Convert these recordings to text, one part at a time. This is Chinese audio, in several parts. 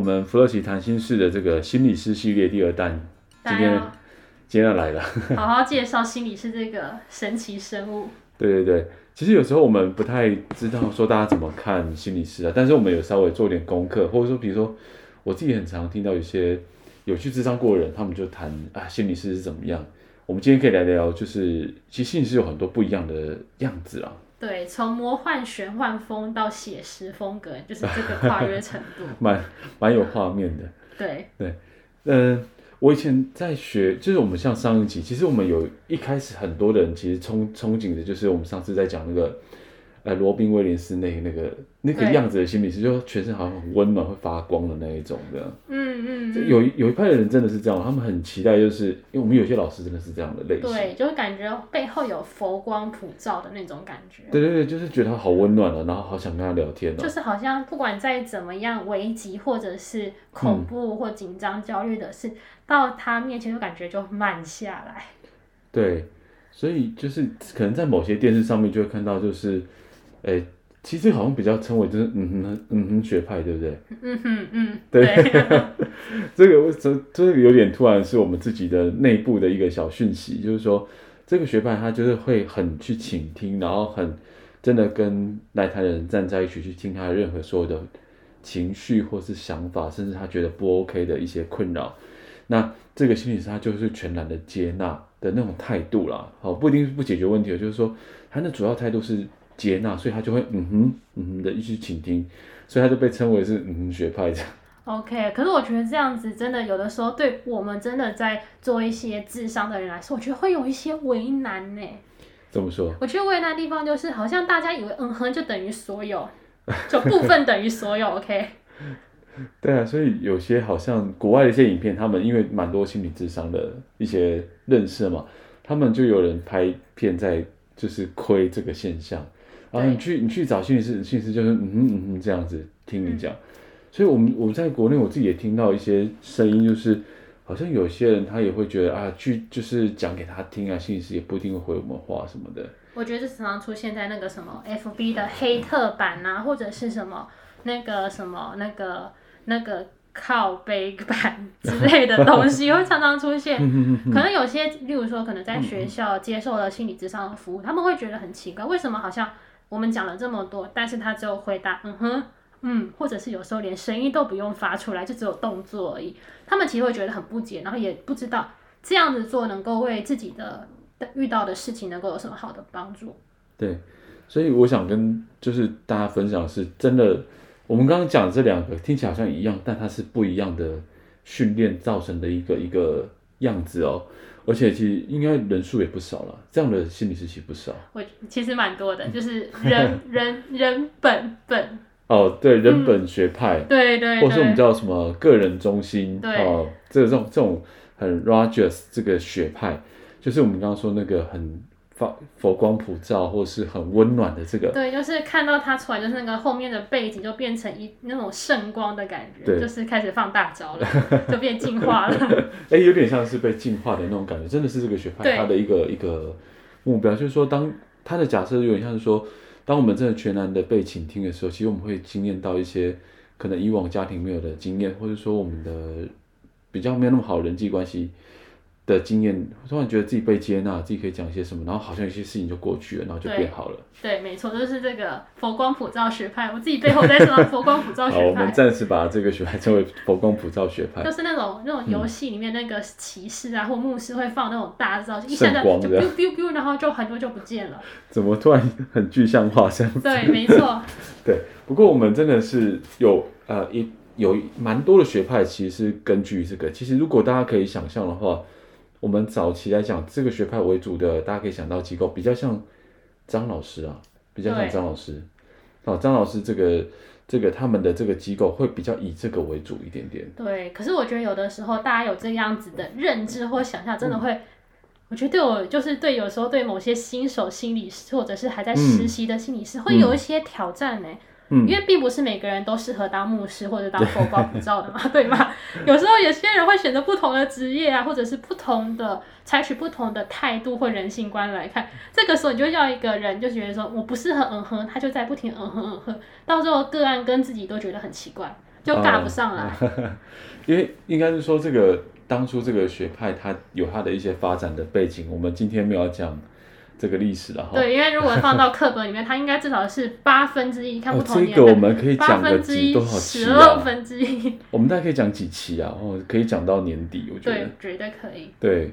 我们弗洛奇谈心事的这个心理师系列第二弹，今天今天要来了，好好介绍心理师这个神奇生物。对对对，其实有时候我们不太知道说大家怎么看心理师啊，但是我们有稍微做点功课，或者说比如说我自己很常听到有些有去智商过的人，他们就谈啊心理师是怎么样。我们今天可以来聊，就是其实心理师有很多不一样的样子啊。对，从魔幻玄幻风到写实风格，就是这个 跨越程度，蛮蛮有画面的。对对，嗯、呃，我以前在学，就是我们像上一集，其实我们有一开始很多人其实憧憧憬的，就是我们上次在讲那个。呃，罗宾威廉斯那那个那个样子的心理是，就全身好像很温暖、会发光的那一种的。嗯嗯，嗯。有有一派的人真的是这样，他们很期待，就是因为我们有些老师真的是这样的类型。对，就是感觉背后有佛光普照的那种感觉。对对对，就是觉得他好温暖啊，然后好想跟他聊天啊。就是好像不管再怎么样危急或者是恐怖或紧张、焦虑的事，嗯，到他面前就感觉就慢下来。对，所以就是可能在某些电视上面就会看到，就是。哎、欸，其实好像比较称为就是嗯哼嗯哼学派，对不对？嗯哼嗯，对。这个这这个有点突然，是我们自己的内部的一个小讯息，就是说这个学派他就是会很去倾听，然后很真的跟来台的人站在一起去听他的任何所有的情绪或是想法，甚至他觉得不 OK 的一些困扰。那这个心理师他就是全然的接纳的那种态度啦，好，不一定是不解决问题，就是说他的主要态度是。接纳，所以他就会嗯哼嗯哼的一直倾听，所以他就被称为是嗯哼学派这样。OK，可是我觉得这样子真的有的时候对我们真的在做一些智商的人来说，我觉得会有一些为难呢。怎么说？我觉得为难的地方就是好像大家以为嗯哼就等于所有，就部分等于所有。OK。对啊，所以有些好像国外的一些影片，他们因为蛮多心理智商的一些认识嘛，他们就有人拍片在就是亏这个现象。然后你去你去找心理师，心理师就是嗯哼嗯哼这样子听你讲，嗯、所以我们我在国内我自己也听到一些声音，就是好像有些人他也会觉得啊，去就是讲给他听啊，心理师也不一定会回我们话什么的。我觉得这常常出现在那个什么 FB 的黑特版啊，或者是什么那个什么那个那个靠背版之类的东西会常常出现。可能有些，例如说可能在学校接受了心理智商的服务，他们会觉得很奇怪，为什么好像。我们讲了这么多，但是他只有回答嗯哼，嗯，或者是有时候连声音都不用发出来，就只有动作而已。他们其实会觉得很不解，然后也不知道这样子做能够为自己的遇到的事情能够有什么好的帮助。对，所以我想跟就是大家分享的是，真的，我们刚刚讲这两个听起来好像一样，但它是不一样的训练造成的一个一个样子哦。而且其实应该人数也不少了，这样的心理师其实不少。我其实蛮多的，就是人 人人本本。哦，对，人本学派，嗯、对，对对，或是我们叫什么个人中心，对哦，这种这种很 Rogers 这个学派，就是我们刚刚说那个很。佛光普照，或是很温暖的这个，对，就是看到他出来，就是那个后面的背景就变成一那种圣光的感觉，就是开始放大招了，就变进化了。哎、欸，有点像是被进化的那种感觉，真的是这个学派他的一个一个目标，就是说，当他的假设有点像是说，当我们真的全然的被倾听的时候，其实我们会经验到一些可能以往家庭没有的经验，或者说我们的比较没有那么好的人际关系。的经验，突然觉得自己被接纳，自己可以讲一些什么，然后好像有些事情就过去了，然后就变好了。对，对没错，就是这个佛光普照学派。我自己背后在说佛光普照 学派。好，我们暂时把这个学派称为佛光普照学派。就是那种那种游戏里面那个骑士啊，嗯、或牧师会放那种大招，一下子就 biu biu biu，然后就很多就不见了。怎么突然很具象化这样子？对，没错。对，不过我们真的是有呃一有蛮多的学派，其实是根据这个。其实如果大家可以想象的话。我们早期来讲，这个学派为主的，大家可以想到机构比较像张老师啊，比较像张老师。好，张老师这个这个他们的这个机构会比较以这个为主一点点。对，可是我觉得有的时候大家有这样子的认知或想象，真的会，嗯、我觉得对我就是对有时候对某些新手心理师或者是还在实习的心理师、嗯、会有一些挑战呢。嗯，因为并不是每个人都适合当牧师或者当佛光普照的嘛，对吗？有时候有些人会选择不同的职业啊，或者是不同的采取不同的态度或人性观来看，这个时候你就要一个人就觉得说我不适合嗯哼，他就在不停嗯哼嗯哼，到最后个案跟自己都觉得很奇怪，就尬不上来。嗯、因为应该是说这个当初这个学派它有它的一些发展的背景，我们今天没有讲。这个历史了哈，对，因为如果放到课本里面，它应该至少是 八分之一，看不同年代，哦、这个我们可以讲个几多少期啊？十二分之一，我们大概可以讲几期啊？哦，可以讲到年底，我觉得对，绝对可以。对，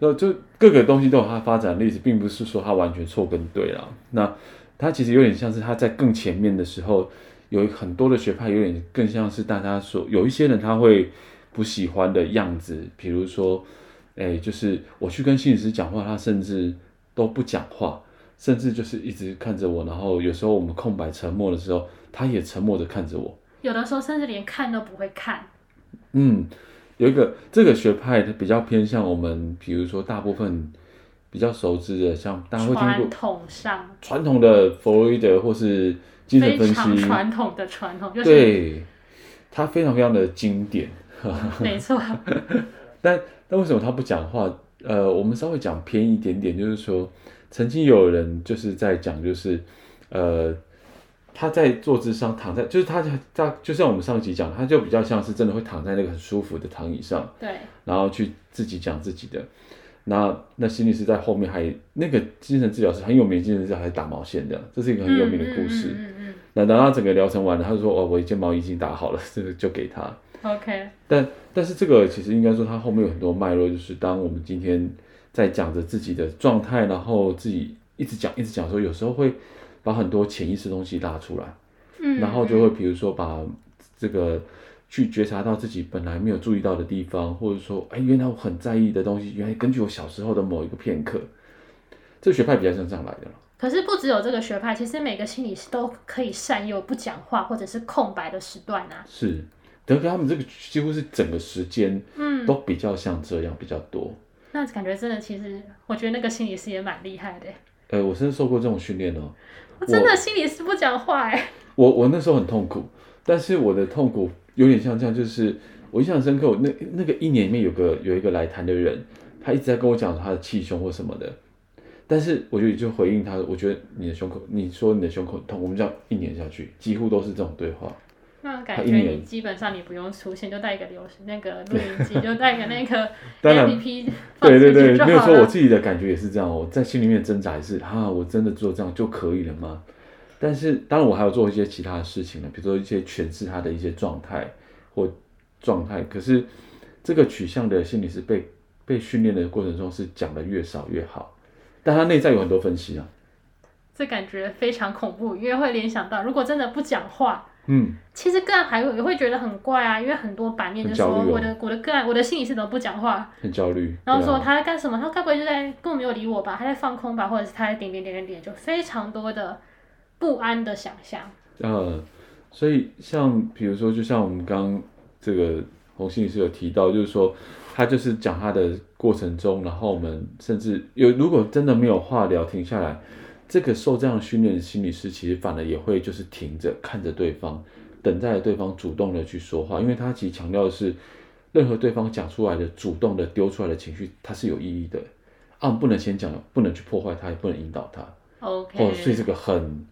那就各个东西都有它发展的历史，并不是说它完全错跟对了。那它其实有点像是它在更前面的时候，有很多的学派，有点更像是大家说有一些人他会不喜欢的样子，比如说，哎，就是我去跟心理师讲话，他甚至。都不讲话，甚至就是一直看着我，然后有时候我们空白沉默的时候，他也沉默着看着我。有的时候甚至连看都不会看。嗯，有一个这个学派它比较偏向我们，比如说大部分比较熟知的，像大家会听过传统上传统的弗洛伊德或是精神分析，传统的传统，就是、对，它非常非常的经典。没错。但但为什么他不讲话？呃，我们稍微讲偏一点点，就是说，曾经有人就是在讲，就是，呃，他在坐姿上躺在，就是他他就像我们上集讲，他就比较像是真的会躺在那个很舒服的躺椅上，对，然后去自己讲自己的。那那心理师在后面还那个精神治疗师很有名，精神治疗师还打毛线的，这是一个很有名的故事。嗯嗯嗯嗯、那等他整个疗程完了，他就说：“哦，我一件毛衣已经打好了，这个就给他。” OK，但但是这个其实应该说，它后面有很多脉络，就是当我们今天在讲着自己的状态，然后自己一直讲一直讲的时候，有时候会把很多潜意识东西拉出来，嗯，然后就会比如说把这个去觉察到自己本来没有注意到的地方，或者说，哎，原来我很在意的东西，原来根据我小时候的某一个片刻，这个学派比较像这样来的。可是不只有这个学派，其实每个心理师都可以善用不讲话或者是空白的时段啊。是。等于他们这个几乎是整个时间，嗯，都比较像这样比较多。那感觉真的，其实我觉得那个心理师也蛮厉害的。呃，我真的受过这种训练哦。我真的心理师不讲话哎。我我那时候很痛苦，但是我的痛苦有点像这样，就是我印象深刻，我那那个一年里面有个有一个来谈的人，他一直在跟我讲他的气胸或什么的，但是我就就回应他，我觉得你的胸口，你说你的胸口痛，我们这样一年下去，几乎都是这种对话。那感觉你基本上你不用出现，就带一个流那个录音机，就带个那个 APP 对对对，没有说我自己的感觉也是这样，我在心里面挣扎也是，啊，我真的做这样就可以了吗？但是当然我还有做一些其他的事情呢，比如说一些诠释他的一些状态或状态。可是这个取向的心理是被被训练的过程中是讲的越少越好，但他内在有很多分析啊。这感觉非常恐怖，因为会联想到如果真的不讲话。嗯，其实个案还会也会觉得很怪啊，因为很多版面就说我的、哦、我的个案我的心理师怎么不讲话，很焦虑，然后说他在干什么，他该不会就在根本没有理我吧，他在放空吧，或者是他在点点点点点，就非常多的不安的想象。呃，所以像比如说，就像我们刚刚这个洪心理师有提到，就是说他就是讲他的过程中，然后我们甚至有如果真的没有话聊，停下来。这个受这样训练的心理师，其实反而也会就是停着看着对方，等待对方主动的去说话，因为他其实强调的是，任何对方讲出来的主动的丢出来的情绪，它是有意义的，啊，不能先讲，不能去破坏他，也不能引导他。OK，哦，所以这个很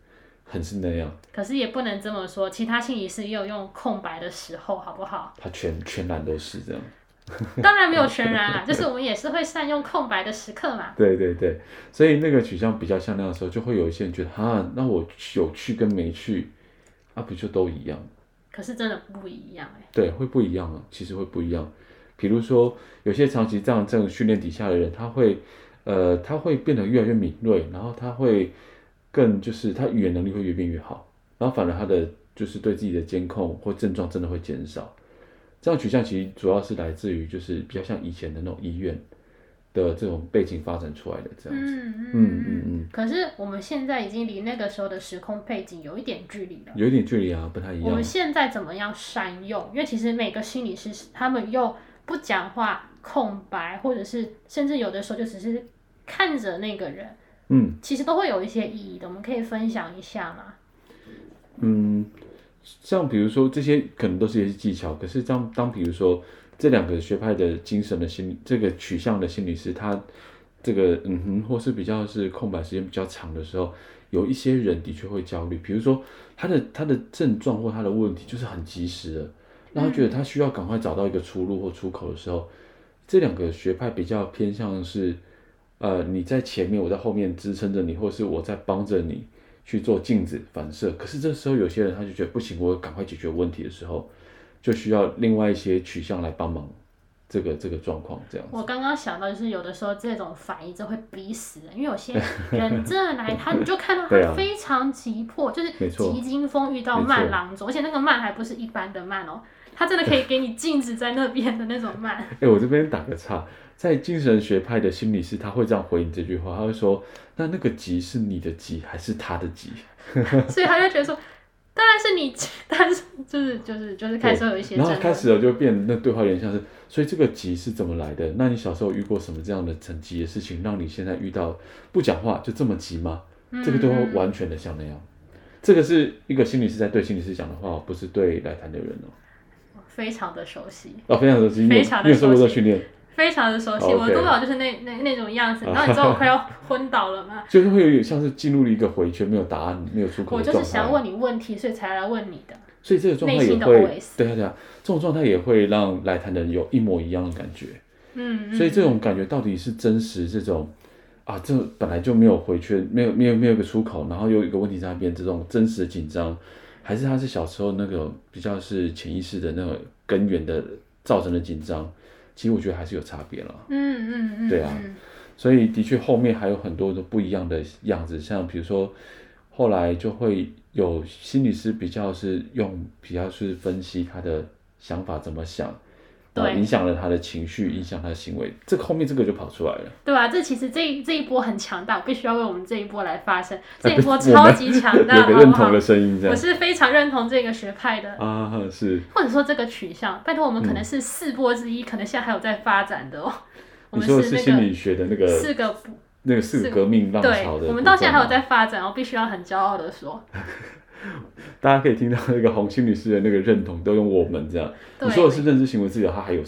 很是那样。可是也不能这么说，其他心理师也有用空白的时候，好不好？他全全然都是这样。当然没有全然啊，就是我们也是会善用空白的时刻嘛。对对对，所以那个取向比较像那样的时候，就会有一些人觉得，啊，那我有去跟没去，啊，不就都一样？可是真的不一样哎。对，会不一样啊，其实会不一样。比如说，有些长期这样这种训练底下的人，他会，呃，他会变得越来越敏锐，然后他会更就是他语言能力会越变越好，然后反而他的就是对自己的监控或症状真的会减少。这样取向其实主要是来自于，就是比较像以前的那种医院，的这种背景发展出来的这样子。嗯嗯嗯。可是我们现在已经离那个时候的时空背景有一点距离了。有一点距离啊，不太一样。我们现在怎么样善用？因为其实每个心理师他们又不讲话，空白，或者是甚至有的时候就只是看着那个人。嗯。其实都会有一些意义的，我们可以分享一下吗？嗯，像比如说这些可能都是一些技巧，可是当当比如说。这两个学派的精神的心理，这个取向的心理师，他这个嗯哼，或是比较是空白时间比较长的时候，有一些人的确会焦虑。比如说他的他的症状或他的问题就是很及时的，让他觉得他需要赶快找到一个出路或出口的时候，这两个学派比较偏向是，呃，你在前面，我在后面支撑着你，或是我在帮着你去做镜子反射。可是这时候有些人他就觉得不行，我赶快解决问题的时候。就需要另外一些取向来帮忙，这个这个状况这样。我刚刚想到就是有的时候这种反应就会逼死人，因为有些人真的来他，你就看到他非常急迫，啊、就是 急惊风遇到慢郎中，而且那个慢还不是一般的慢哦，他真的可以给你静止在那边的那种慢。哎、欸，我这边打个岔，在精神学派的心理师他会这样回应这句话，他会说：“那那个急是你的急还是他的急？” 所以他就觉得说。当然是你，但是就是就是就是开始有一些，然后开始了就变那对话有点像是，所以这个急是怎么来的？那你小时候遇过什么这样的很急的事情，让你现在遇到不讲话就这么急吗？嗯、这个都会完全的像那样。这个是一个心理师在对心理师讲的话，不是对来谈的人哦。非常的熟悉哦，非常熟悉，非常的熟悉，你有受过这训练。非常的熟悉，我的督导就是那那那种样子，然后你知道我快要昏倒了吗？就是会有点像是进入了一个回圈，没有答案，没有出口。我就是想问你问题，所以才来问你的。所以这个状态也会，对啊对啊，这种状态也会让来谈的人有一模一样的感觉。嗯。所以这种感觉到底是真实这种啊，这本来就没有回圈，没有没有没有一个出口，然后又有一个问题在那边，这种真实的紧张，还是他是小时候那个比较是潜意识的那个根源的造成的紧张？其实我觉得还是有差别了，嗯嗯嗯，对啊，所以的确后面还有很多的不一样的样子，像比如说后来就会有心理师比较是用比较是分析他的想法怎么想，对，影响了他的情绪，影响他的行为，这个后面这个就跑出来了，对啊，这其实这一这一波很强大，我必须要为我们这一波来发声，这一波超级强大，有个认同的声音，这样，我是非常认同这个学派的。啊，是，或者说这个取向，拜托我们可能是四波之一，嗯、可能现在还有在发展的哦。你说的是心理学的那个四个那个四个革命浪潮的，我们到现在还有在发展，我必须要很骄傲的说。大家可以听到那个红心女士的那个认同，都用我们这样。你说的是认知行为治疗，它还有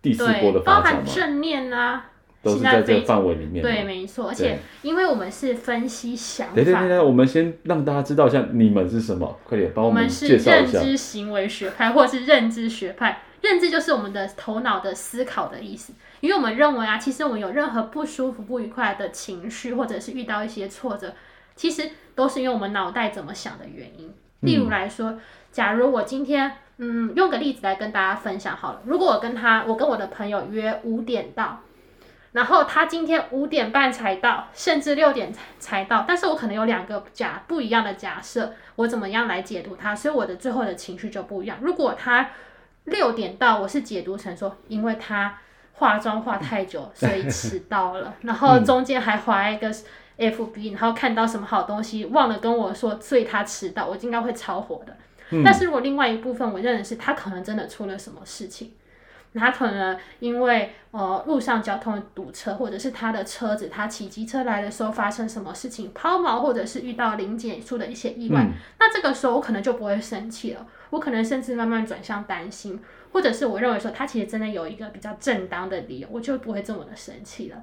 第四波的发展吗？包含正念啊，都是在这个范围里面。对，没错。而且，因为我们是分析想法。对对对，我们先让大家知道一下你们是什么，快点帮我们介绍一下。我们是认知行为学派，或是认知学派。认知就是我们的头脑的思考的意思，因为我们认为啊，其实我们有任何不舒服、不愉快的情绪，或者是遇到一些挫折，其实都是因为我们脑袋怎么想的原因。例如来说，嗯、假如我今天，嗯，用个例子来跟大家分享好了。如果我跟他，我跟我的朋友约五点到，然后他今天五点半才到，甚至六点才才到，但是我可能有两个假不一样的假设，我怎么样来解读他，所以我的最后的情绪就不一样。如果他六点到，我是解读成说，因为他化妆化太久，所以迟到了，然后中间还划一个。FB，然后看到什么好东西，忘了跟我说，所以他迟到，我应该会超火的。嗯、但是如果另外一部分，我认为是他可能真的出了什么事情，他可能因为呃路上交通堵车，或者是他的车子他骑机车来的时候发生什么事情抛锚，或者是遇到临检出的一些意外，嗯、那这个时候我可能就不会生气了，我可能甚至慢慢转向担心。或者是我认为说他其实真的有一个比较正当的理由，我就不会这么的生气了。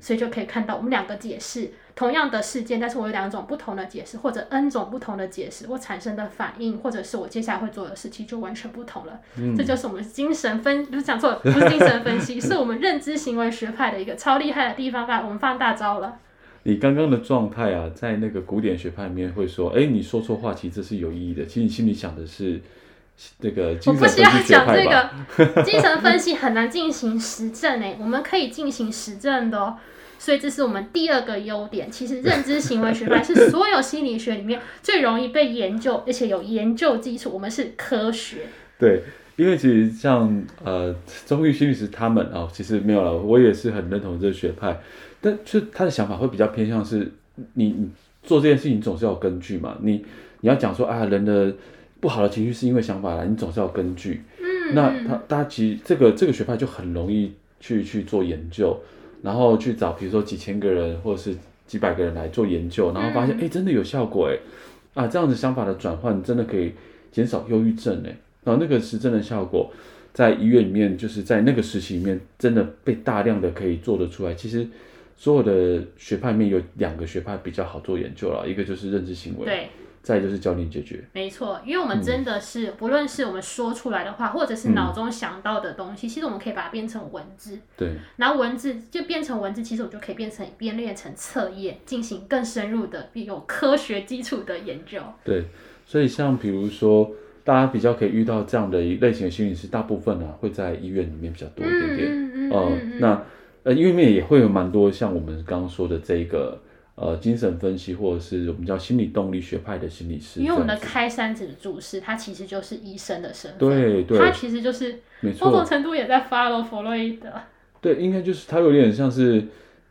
所以就可以看到我们两个解释同样的事件，但是我有两种不同的解释，或者 N 种不同的解释，我产生的反应，或者是我接下来会做的事情就完全不同了。嗯、这就是我们精神分，不是讲错了，不是精神分析，是我们认知行为学派的一个超厉害的地方吧，我们放大招了。你刚刚的状态啊，在那个古典学派里面会说，哎，你说错话，其实这是有意义的。其实你心里想的是。这个我不需要讲这个 精神分析很难进行实证诶，我们可以进行实证的哦，所以这是我们第二个优点。其实认知行为学派是所有心理学里面最容易被研究，而且有研究基础。我们是科学。对，因为其实像呃，中医心理师他们啊、哦，其实没有了，我也是很认同这个学派，但就他的想法会比较偏向是你，你做这件事情总是要有根据嘛，你你要讲说啊，人的不好的情绪是因为想法来，你总是要根据。嗯，那他大家其实这个这个学派就很容易去去做研究，然后去找比如说几千个人或者是几百个人来做研究，然后发现哎、嗯，真的有效果哎，啊，这样子想法的转换真的可以减少忧郁症哎。然后那个是真的效果，在医院里面，就是在那个时期里面，真的被大量的可以做得出来。其实所有的学派里面有两个学派比较好做研究了，一个就是认知行为，对，再就是教练解决。没错，因为我们真的是、嗯、不论是我们说出来的话，或者是脑中想到的东西，嗯、其实我们可以把它变成文字。对，然后文字就变成文字，其实我就可以变成编列成测验，进行更深入的、有科学基础的研究。对，所以像比如说。大家比较可以遇到这样的一类型的心理师，大部分呢、啊、会在医院里面比较多一点点。嗯嗯，嗯，呃、那呃医院里面也会有蛮多像我们刚刚说的这个呃精神分析或者是我们叫心理动力学派的心理师。因为我们的开山子的主事，他其实就是医生的身份。对对。他其实就是某种程度也在 follow 弗洛伊德。对，应该就是他有点像是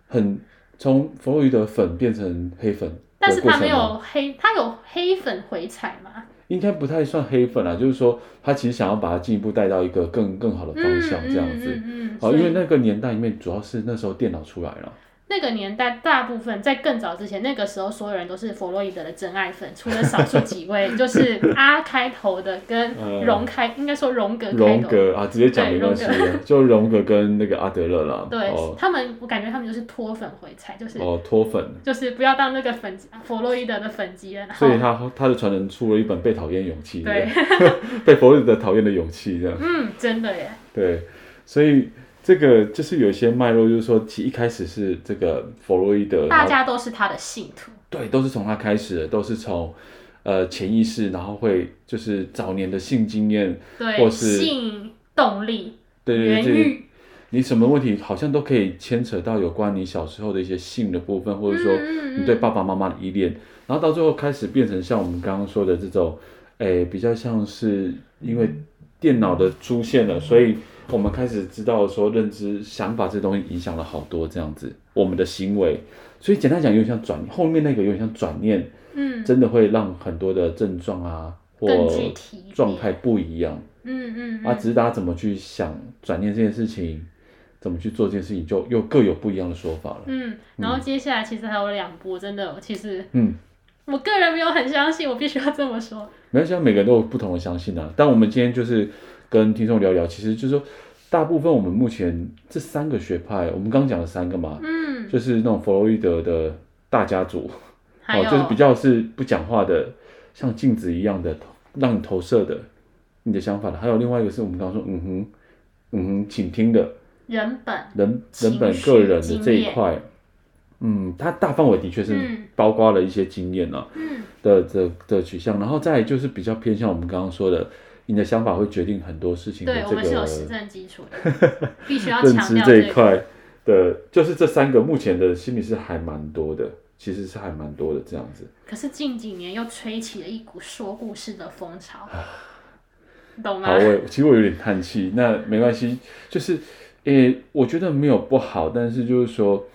很从弗洛伊德粉变成黑粉，但是他没有黑，他有黑粉回踩嘛？应该不太算黑粉啊，就是说他其实想要把它进一步带到一个更更好的方向这样子。嗯嗯嗯嗯、好，因为那个年代里面主要是那时候电脑出来了。那个年代，大部分在更早之前，那个时候所有人都是弗洛伊德的真爱粉，除了少数几位，就是阿开头的跟荣开，呃、应该说荣格开头。荣格啊，直接讲没关系，就荣格跟那个阿德勒啦。对、哦、他们，我感觉他们就是脱粉回踩，就是哦脱粉，就是不要当那个粉弗洛伊德的粉丝了。所以他他的传人出了一本被讨厌勇气，对，被弗洛伊德讨厌的勇气这样。嗯，真的耶。对，所以。这个就是有一些脉络，就是说，其实一开始是这个弗洛伊德，大家都是他的信徒，对，都是从他开始的，都是从呃潜意识，然后会就是早年的性经验，对，或是性动力，对对对，对，你什么问题好像都可以牵扯到有关你小时候的一些性的部分，或者说你对爸爸妈妈的依恋，嗯嗯，然后到最后开始变成像我们刚刚说的这种，诶，比较像是因为电脑的出现了，所以。我们开始知道说，认知、想法这东西影响了好多这样子，我们的行为。所以简单讲，有点像转，后面那个有点像转念，嗯，真的会让很多的症状啊或状态不一样，嗯嗯，嗯，啊，只是大家怎么去想转念这件事情，怎么去做这件事情，就又各有不一样的说法了。嗯，然后接下来其实还有两波，真的，其实，嗯，我个人没有很相信，我必须要这么说。没关系，每个人都有不同的相信啊。但我们今天就是。跟听众聊聊，其实就是说，大部分我们目前这三个学派，我们刚刚讲了三个嘛，嗯，就是那种弗洛伊德的大家族，哦，就是比较是不讲话的，像镜子一样的，让你投射的你的想法的。还有另外一个是我们刚刚说，嗯哼，嗯哼，请听的，人本，人人本个人的这一块，嗯，它大范围的确是包括了一些经验啊，嗯，的的的取向，然后再就是比较偏向我们刚刚说的。你的想法会决定很多事情的，这个。对，我们是有实证基础的，必须要强调这一块的，就是这三个目前的心理是还蛮多的，其实是还蛮多的这样子。可是近几年又吹起了一股说故事的风潮，懂吗？好，我其实我有点叹气，那没关系，就是，诶、欸，我觉得没有不好，但是就是说，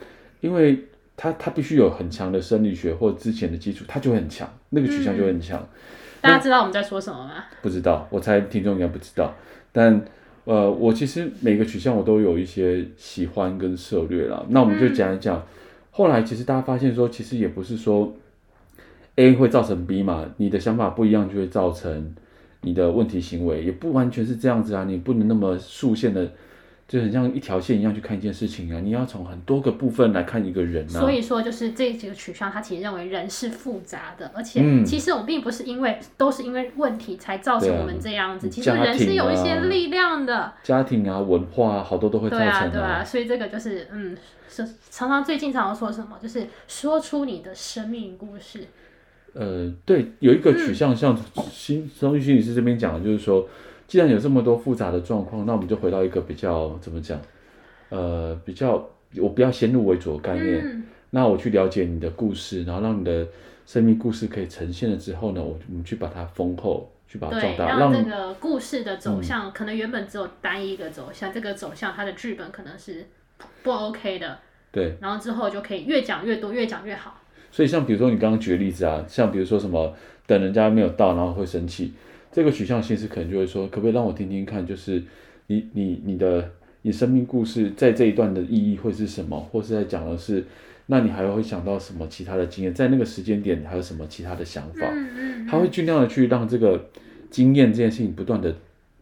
因为他他必须有很强的生理学或之前的基础，他就很强，那个取向就很强。嗯 大家知道我们在说什么吗？不知道，我猜听众应该不知道。但呃，我其实每个取向我都有一些喜欢跟涉猎啦。那我们就讲一讲。嗯、后来其实大家发现说，其实也不是说 A 会造成 B 嘛，你的想法不一样就会造成你的问题行为，也不完全是这样子啊。你不能那么竖线的。就很像一条线一样去看一件事情啊！你要从很多个部分来看一个人啊。所以说，就是这几个取向，他其实认为人是复杂的，而且其实我们并不是因为都是因为问题才造成我们这样子。啊、其实人是有一些力量的。家庭啊，文化啊，好多都会造成、啊。对啊，对啊。所以这个就是，嗯，是常常最近常常说什么，就是说出你的生命故事。呃，对，有一个取向，像心理师这边讲的，就是说。既然有这么多复杂的状况，那我们就回到一个比较怎么讲？呃，比较我不要先入为主的概念。嗯、那我去了解你的故事，然后让你的生命故事可以呈现了之后呢，我我们去把它丰厚去把它壮对，大，让这个故事的走向、嗯、可能原本只有单一个走向，这个走向它的剧本可能是不 OK 的。对，然后之后就可以越讲越多，越讲越好。所以像比如说你刚刚举的例子啊，像比如说什么等人家没有到，然后会生气，这个取向性是可能就会说，可不可以让我听听看，就是你你你的你生命故事在这一段的意义会是什么，或是在讲的是，那你还会想到什么其他的经验，在那个时间点还有什么其他的想法？嗯嗯，他会尽量的去让这个经验这件事情不断的，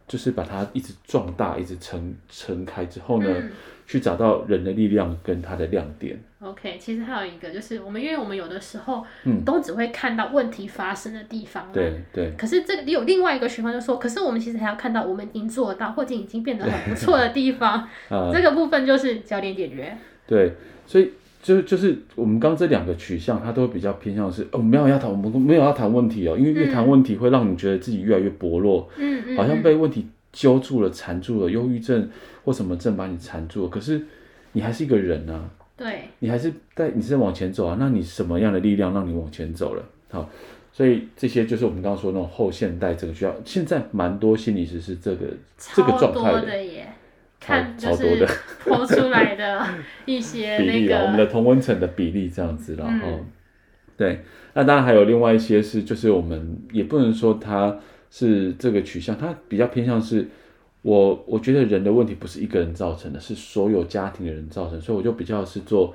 就是把它一直壮大，一直撑撑开之后呢。嗯去找到人的力量跟它的亮点。OK，其实还有一个就是我们，因为我们有的时候嗯都只会看到问题发生的地方。嗯、对对。可是这里有另外一个循环，就是说，可是我们其实还要看到我们已经做到或者已经变得很不错的地方。啊。这个部分就是焦点解决。对，所以就就是我们刚刚这两个取向，它都会比较偏向是哦，没有要谈，我们没有要谈问题哦，因为越谈问题会让你觉得自己越来越薄弱。嗯嗯。好像被问题揪住了、缠住了，忧郁症。或什么症把你缠住了？可是你还是一个人啊，对，你还是在你是在往前走啊。那你什么样的力量让你往前走了？好，所以这些就是我们刚刚说的那种后现代这个需要。现在蛮多心理师是这个这个状态的耶，看就是抛出来的 一些比例啊，我们的同温层的比例这样子，然后、嗯、对，那当然还有另外一些是，就是我们也不能说它是这个取向，它比较偏向是。我我觉得人的问题不是一个人造成的，是所有家庭的人造成，所以我就比较是做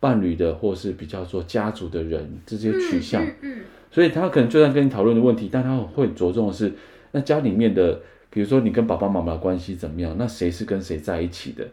伴侣的，或是比较做家族的人这些取向。嗯，嗯，所以他可能就算跟你讨论的问题，但他会着重的是那家里面的，比如说你跟爸爸妈妈的关系怎么样，那谁是跟谁在一起的，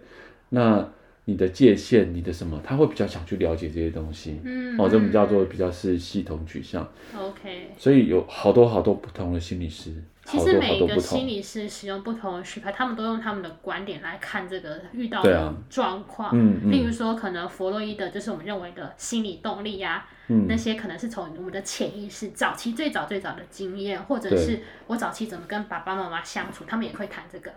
那。你的界限，你的什么，他会比较想去了解这些东西。嗯，哦，这我们叫做比较是系统取向。OK。所以有好多好多不同的心理师。其实每一个心理师使用不同的学派，他们都用他们的观点来看这个遇到的状况。嗯嗯。例如说，可能弗洛伊德就是我们认为的心理动力呀、啊，嗯，那些可能是从我们的潜意识早期最早最早的经验，或者是我早期怎么跟爸爸妈妈相处，他们也会谈这个。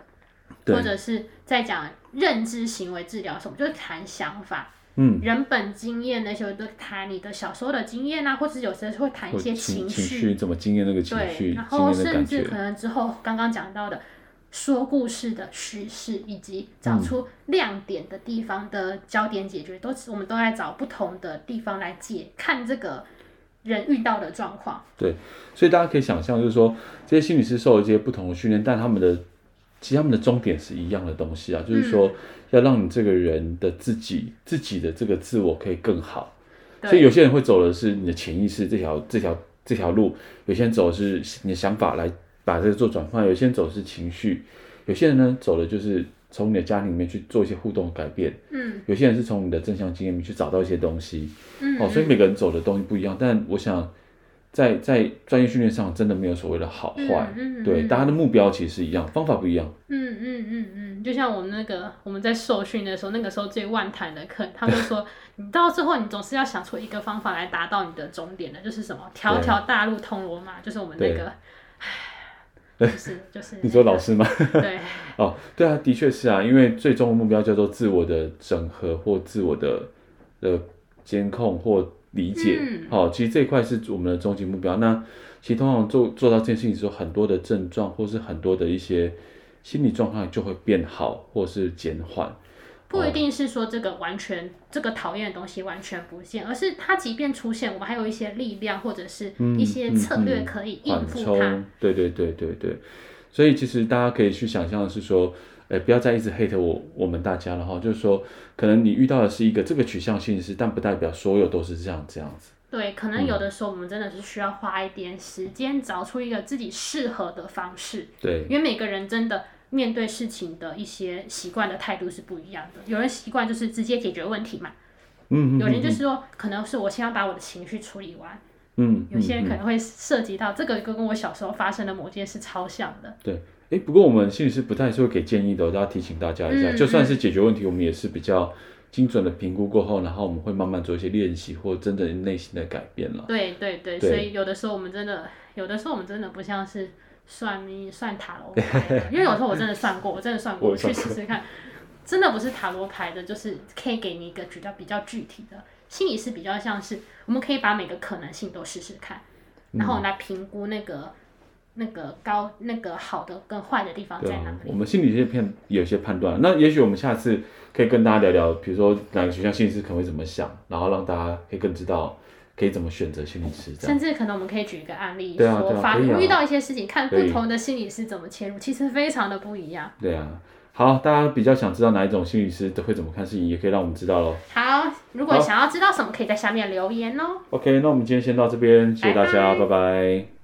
或者是在讲认知行为治疗什么，就是谈想法，嗯，人本经验那些都谈你的小时候的经验啊，或者有时候会谈一些情绪，怎么经验那个情绪，然后甚至可能之后刚刚讲到的说故事的叙事，以及找出亮点的地方的焦点解决，嗯、都是我们都在找不同的地方来解看这个人遇到的状况。对，所以大家可以想象，就是说这些心理师受了这些不同的训练，但他们的。其实他们的终点是一样的东西啊，就是说要让你这个人的自己、自己的这个自我可以更好。所以有些人会走的是你的潜意识这条、这条、这条路，有些人走的是你的想法来把这个做转换，有些人走的是情绪，有些人呢走的就是从你的家庭里面去做一些互动改变。嗯，有些人是从你的正向经验里面去找到一些东西。嗯，哦，所以每个人走的东西不一样，但我想。在在专业训练上，真的没有所谓的好坏，嗯嗯嗯、对，大家的目标其实是一样，方法不一样。嗯嗯嗯嗯，就像我们那个我们在受训的时候，那个时候最万谈的课，他们说，你到最后你总是要想出一个方法来达到你的终点的，就是什么，条条大路通罗马，就是我们那个，对，就是就是、你说老师吗？对。哦，对啊，的确是啊，因为最终的目标叫做自我的整合或自我的的监控或。理解，好、嗯哦，其实这一块是我们的终极目标。那其实通常做做到这件事情的时候，很多的症状或是很多的一些心理状况就会变好，或是减缓。不一定是说这个完全、哦、这个讨厌的东西完全不见，而是它即便出现，我们还有一些力量或者是一些策略可以应付它。嗯嗯嗯、对对对对对，所以其实大家可以去想象的是说。哎，不要再一直 hate 我我们大家了哈，就是说，可能你遇到的是一个这个取向性是，但不代表所有都是这样这样子。对，可能有的时候我们真的是需要花一点时间，找出一个自己适合的方式。对，因为每个人真的面对事情的一些习惯的态度是不一样的。有人习惯就是直接解决问题嘛，嗯，有人就是说，可能是我先要把我的情绪处理完，嗯，有些人可能会涉及到这个跟我小时候发生的某件事超像的。对。诶，不过我们心理师不太是会给建议的，我都要提醒大家一下，嗯、就算是解决问题，我们也是比较精准的评估过后，然后我们会慢慢做一些练习或真正内心的改变了。对对对，对所以有的时候我们真的，有的时候我们真的不像是算命算塔罗牌，因为有时候我真的算过，我真的算过，我去试试看，真的不是塔罗牌的，就是可以给你一个比较比较具体的。心理师比较像是，我们可以把每个可能性都试试看，然后来评估那个。那个高那个好的跟坏的地方在哪里？啊、我们心理学片有些判断，那也许我们下次可以跟大家聊聊，比如说哪个学校心理师可能会怎么想，然后让大家可以更知道可以怎么选择心理师。甚至可能我们可以举一个案例，对啊，说法律遇到一些事情，啊、看不同的心理师怎么切入，其实非常的不一样。对啊。好，大家比较想知道哪一种心理师都会怎么看事情，也可以让我们知道喽。好，如果想要知道什么，可以在下面留言哦。OK，那我们今天先到这边，谢谢大家，拜拜。拜拜。